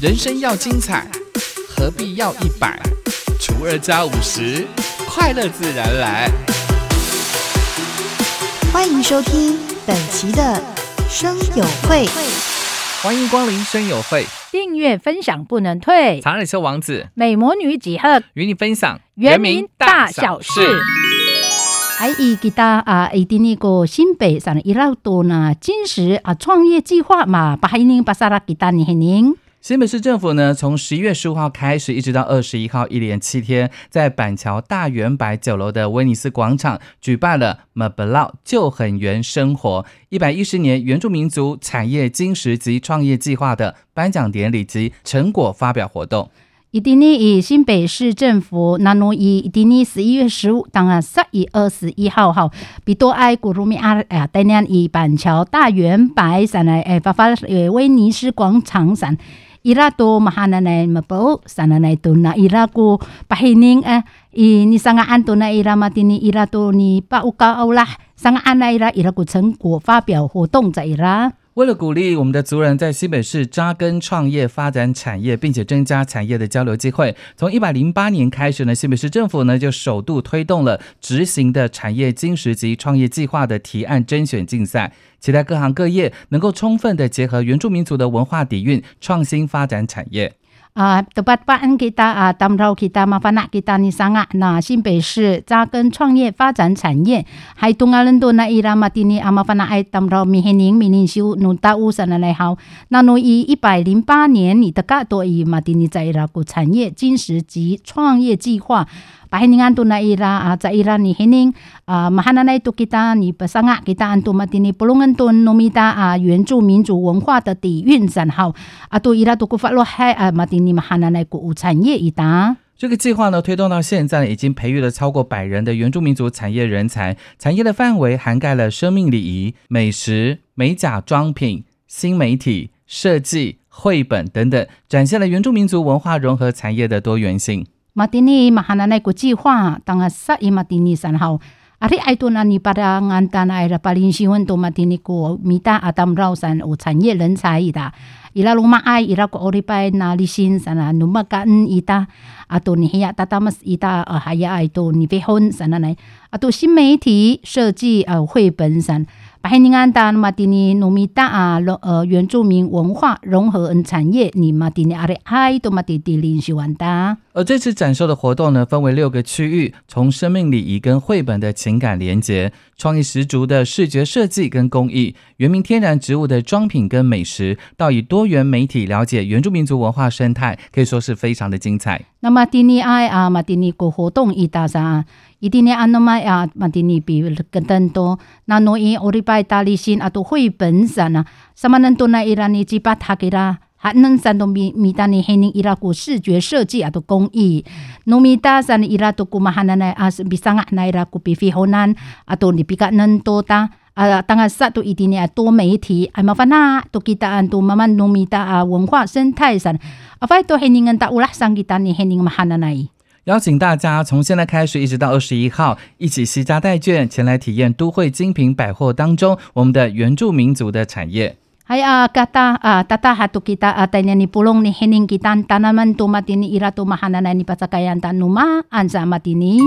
人生要精彩，何必要一百除二加五十？快乐自然来。欢迎收听本期的生友会。欢迎光临生友会，订阅分享不能退。查尔修王子美魔女几何与你分享原名大小事。还以给大啊，一定那个新北上一老多呢，金石啊创业计划嘛，把海宁巴萨拉给大你海宁。新北市政府呢，从十一月十五号开始，一直到二十一号，一连七天，在板桥大圆白酒楼的威尼斯广场举办了 “Mablau 就很原生活一百一十年原住民族产业金石及创业计划”的颁奖典礼及成果发表活动。一定呢，以新北市政府那诺以一定呢，十一月十五，当然十一二十一号哈，比多埃古鲁米阿哎呀，当年以板桥大圆白上来哎发发呃威尼斯广场上。Ira to mahananay mapo sananay to na ira ko pahining eh ini sangaan to na ira matini ira to ni pauka aulah sangaan na ira ira ko 成果发表活动在 ira 为了鼓励我们的族人在西北市扎根创业、发展产业，并且增加产业的交流机会，从一百零八年开始呢，西北市政府呢就首度推动了执行的产业金石及创业计划的提案甄选竞赛，期待各行各业能够充分的结合原住民族的文化底蕴，创新发展产业。啊，都把把恩给他啊，当头给他麻烦那给他你上啊。那新北市扎根创业发展产业，还东阿伦多那伊拉马蒂尼阿麻烦那爱当头米黑宁米宁修努达乌山的来好。那努伊一百零八年，你的噶多伊马蒂尼在伊拉古产业金石及创业计划。Pahiningan tu na ira uh, sa ira ni hining a uh, mahana na itu kita ni pasanga kita antu matini pulungan tu nomita uh, 原住民族文化的底蕴展好啊 tu ira tu kufa lo hai a uh, mati ni mahana na ku 产业 ita 这个计划呢，推动到现在已经培育了超过百人的原住民族产业人才。产业的范围涵盖了生命礼仪、美食、美甲妆品、新媒体、设计、绘本等等，展现了原住民族文化融合产业的多元性。马蒂尼马哈那奈国计划，当个十一马蒂尼三号，阿里爱多那尼巴达安达那埃拉巴林西温多马蒂尼国米达阿达姆绕山有产业人才伊达，伊拉鲁马爱伊拉国奥利拜那里新山啊努马干伊达，阿多尼黑亚达达马斯伊达啊还要爱多尼贝婚山那奈，阿多新媒体设计啊绘本山。白尼安达马蒂尼努米达啊，呃，原住民文化融合嗯产业，你马蒂尼阿里嗨多马蒂蒂林西万达。而这次展售的活动呢，分为六个区域，从生命礼仪跟绘本的情感连结，创意十足的视觉设计跟工艺，原名天然植物的装品跟美食，到以多元媒体了解原住民族文化生态，可以说是非常的精彩。那马蒂尼爱啊，马蒂尼国活动一大啥？一定呢，安诺玛呀，马蒂尼比更更多。那诺伊奥利拜大利新啊，都绘本展啊，什么能多那伊拉尼吉巴塔给啦，还能山东米米达尼黑尼伊拉古视觉设计啊，都工艺。诺米达山伊拉都古马哈那那啊，比上啊那伊拉古比非好难啊，都你比较能多大。啊，当然，satu ini ni 多媒体，哎，麻烦那都 kita antu maman nomita 啊文化生态上，啊，phải to heningan ta ulah sang kita ni hening mahana nai。邀请大家从现在开始一直到二十一号，一起携家带眷前来体验都会精品百货当中我们的原住民族的产业。Hai ah kata ah tata hatu kita atanya ni pulong ni hening kita tanaman tu matini ira tu mahanana ni pasakayan tanuma anza matini.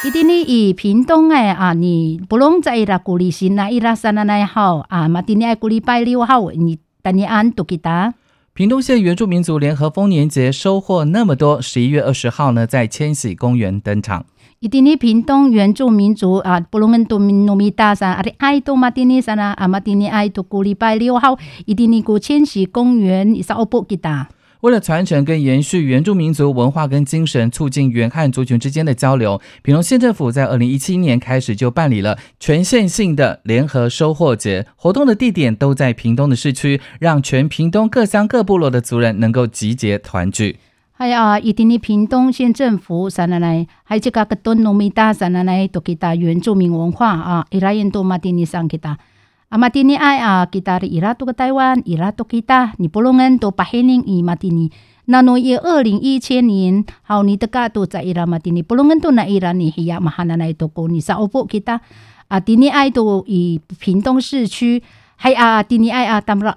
一定呢，以屏东诶啊，你不拢在伊拉古里新那伊拉山那那好啊，马丁尼爱古里拜六号，你等你安都给他。屏东县原住民族联合丰年节收获那么多，十一月二十号呢，在千禧公园登场。一定呢，屏东原住民族啊，不拢跟都民农民大山，阿里爱多马丁尼山啊，阿马丁尼爱多古里拜六号，一定呢，古千禧公园伊是奥布给他。为了传承跟延续原住民族文化跟精神，促进原汉族群之间的交流，屏东县政府在二零一七年开始就办理了全县性的联合收获节，活动的地点都在屏东的市区，让全屏东各乡各部落的族人能够集结团聚。还有一定的屏东县政府三奶奶，还有这个个东农民大三奶奶都给他原住民文化啊，伊拉印度马丁尼上给他。啊，马蒂尼爱啊，kita ira tu ke Taiwan, ira tu kita, ni polongan tu pahening i Matini. Nano i 二零一千年，好你的嘎都在伊拉马蒂尼，polongan tu na ira ni hiya mahana na itu ko ni sa opo kita. 啊，蒂尼爱都以屏东市区。hay a tini ay a tamra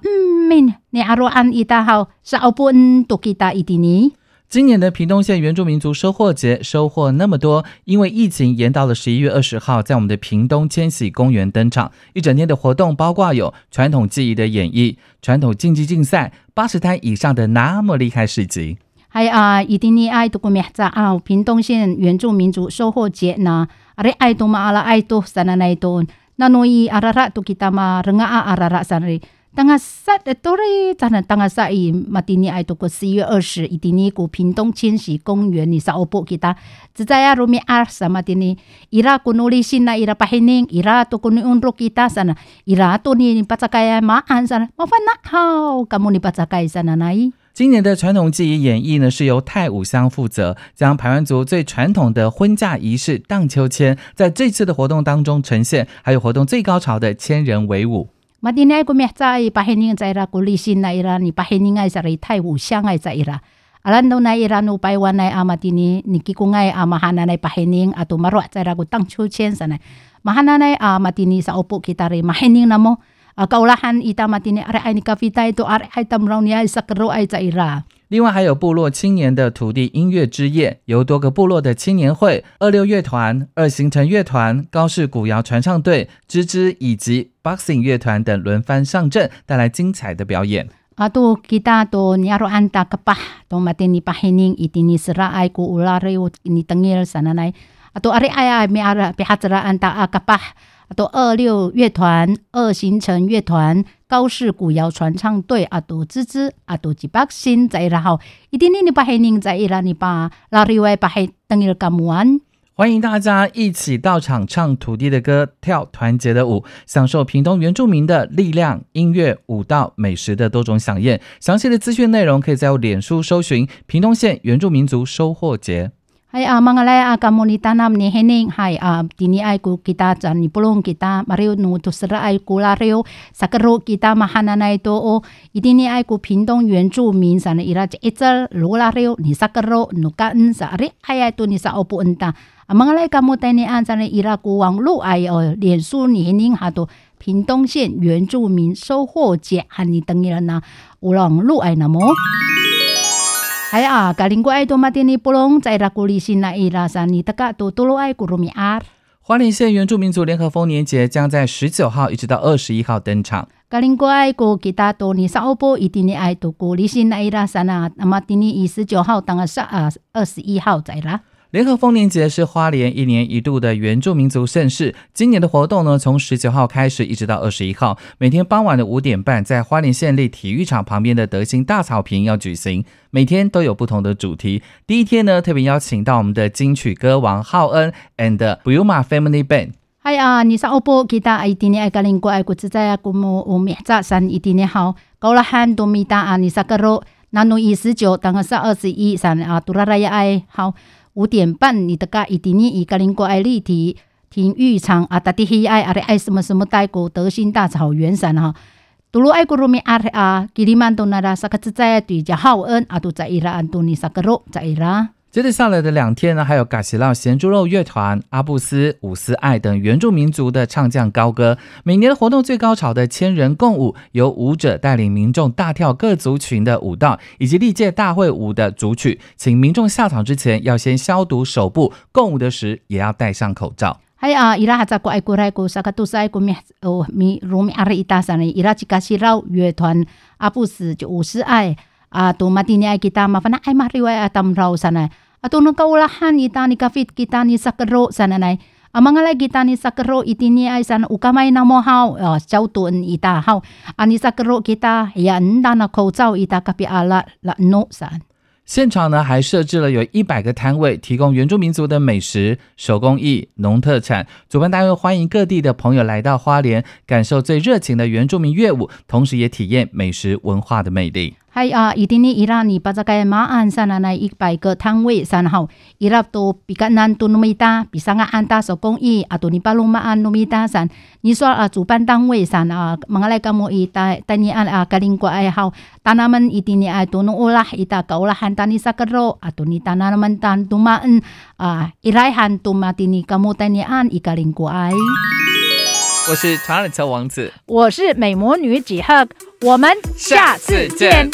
min ni aroan ita hao sa opun to kita itini 今年的屏东县原住民族收获节收获那么多，因为疫情延到了十一月二十号，在我们的屏东千禧公园登场。一整天的活动包括有传统技艺的演绎、传统竞技竞赛、八十摊以上的那么厉害市集。还啊，一定你爱多个咩子啊？屏东县原住民族收获节呢？阿里爱多嘛阿拉爱多 sana na ito. 当，咱当，伊，今年爱过十一月二十，伊屏东公园的给他，只在，阿，伊拉呐，伊拉黑，伊拉用给他，啥呐，伊拉，巴扎盖，啥，麻烦呐，好，甘巴扎盖啥？今年的传统技艺演绎呢，是由泰武乡负责，将排湾族最传统的婚嫁仪式荡秋千，在这次的活动当中呈现，还有活动最高潮的千人围舞。 มาดีแน่กูไม่ใจปะเฮนิงใจระกูลิชินในอิรันนี่ปะเฮนิงไงจะรีไทยหูเสียงไงใจระอันนั้นตรงในอิรันอุไปวันในอามาดีนี้นิกิกุไงอามาฮานาในปะเฮนิงอาตุมารวใจระกูตั้งชูเชนสันในมาฮานาในอามาดีนี้สาวปุกิตารีมาเฮนิงนะโม Uh, kaulahan ita matini are ay ni kafita ito are ay tamraw niya sa karo ay sa ira. 另外还有部落青年的土地音乐之夜，由多个部落的青年会、二六乐团、二行程乐团、高氏古谣传唱队、芝芝以及 Boxing 乐团等轮番上阵，带来精彩的表演。Ato kita to nyaro anta kapah to matini pahining itini sera ay ku ulare ini tengil sananay. Ato are ay ay mi ara pihatra anta a 阿多二六乐团、二行程乐团、高氏古谣传唱队啊，都芝芝啊，都吉巴新在然后，一定你把黑宁在伊拉你把拉里外把黑等于干完。欢迎大家一起到场唱土地的歌，跳团结的舞，享受屏东原住民的力量、音乐、舞蹈、美食的多种飨宴。详细的资讯内容可以在我脸书搜寻“屏东县原住民族收获节”。Hay ah, mga lay ah, kamu ni tanam ni hening hay ah, tini ay ku kita jan ni pulong kita mariu nu tu sera ay ku lareo sakero kita mahana na ito o itini ay ku pindong 原住民 sana ira jetzer lu la reo ni sakero nu kaan sa ari ay ay tu ni sa opo enta ang mga lay kamu tayo ni an sana ira ku wang lu ay o 脸书你 hening ha to 屏东县原住民收获节和你等人还有格林国 idomadini 在拉古里希那一拉萨你的嘎多多罗爱古鲁米阿华林县原住民族联合丰年节将在十九号一直到二十一号登场格林国 idomadini saobu 西那一拉萨那那马丁尼伊十九号登上啊二十一号在啦联合丰年节是花莲一年一度的原住民族盛事。今年的活动呢，从十九号开始，一直到二十一号，每天傍晚的五点半，在花莲县立体育场旁边的德兴大草坪要举行。每天都有不同的主题。第一天呢，特别邀请到我们的金曲歌王浩恩 and Buma Family Band。哎呀，你上欧波给大阿一点点爱格林国爱国自在啊，古木乌米扎山一点点好，高拉汉多米达啊，你上格罗南努一十九，当个是二十一，三啊，杜拉拉也爱好。五点半，你的个一定你一个人过爱立体体育场啊，达的黑爱啊，爱什么什么代国德兴大草原山哈。杜鲁爱国路米阿啊，吉里曼东那拉萨克兹在对家好恩啊，都在伊拉安多尼萨格罗在伊拉。接着下来的两天呢，还有嘎西拉咸猪肉乐团、阿布斯、伍斯爱等原住民族的唱将高歌。每年的活动最高潮的千人共舞，由舞者带领民众大跳各族群的舞蹈，以及历届大会舞的主曲。请民众下场之前要先消毒手部，共舞的时也要戴上口罩。Hay ah, ira hatsa ko ay kuray ko sa katusay ko mi oh, mi rumi ari itasan ira chika siraw 乐团阿布斯就五十爱啊，都马蒂尼爱 kita mafana ay mariway atam raw sana. Ato nung kaulahan ita ni kafit kita ni sakero sana nay. Ang mga kita ni sakero itini ay sana ukamay na mo haw uh, chow tuon ita haw. Ani sakero kita yan da na 口罩 ita kapi ala la no san. 现场呢还设置了有一百个摊位，提供原住民族的美食、手工艺、农特产。主办单位欢迎各地的朋友来到花莲，感受最热情的原住民乐舞，同时也体验美食文化的魅力。嗨啊，伊丁尼伊拉尼巴扎盖马鞍山那那一百个摊位上号，伊拉都比较难多那么一大，比上个安大手工艺啊，多尼巴鲁马安那么一大山。你说啊，主办单位上啊，忙来干么伊带带你按啊，格林国爱好，当他们伊丁尼爱多弄乌拉伊大搞拉汉丹尼萨克罗啊，多尼当他们当多马恩啊，伊拉汉多马蒂尼干么带你安伊格林国爱。我是查理车王子，我是美魔女几号？我们下次见。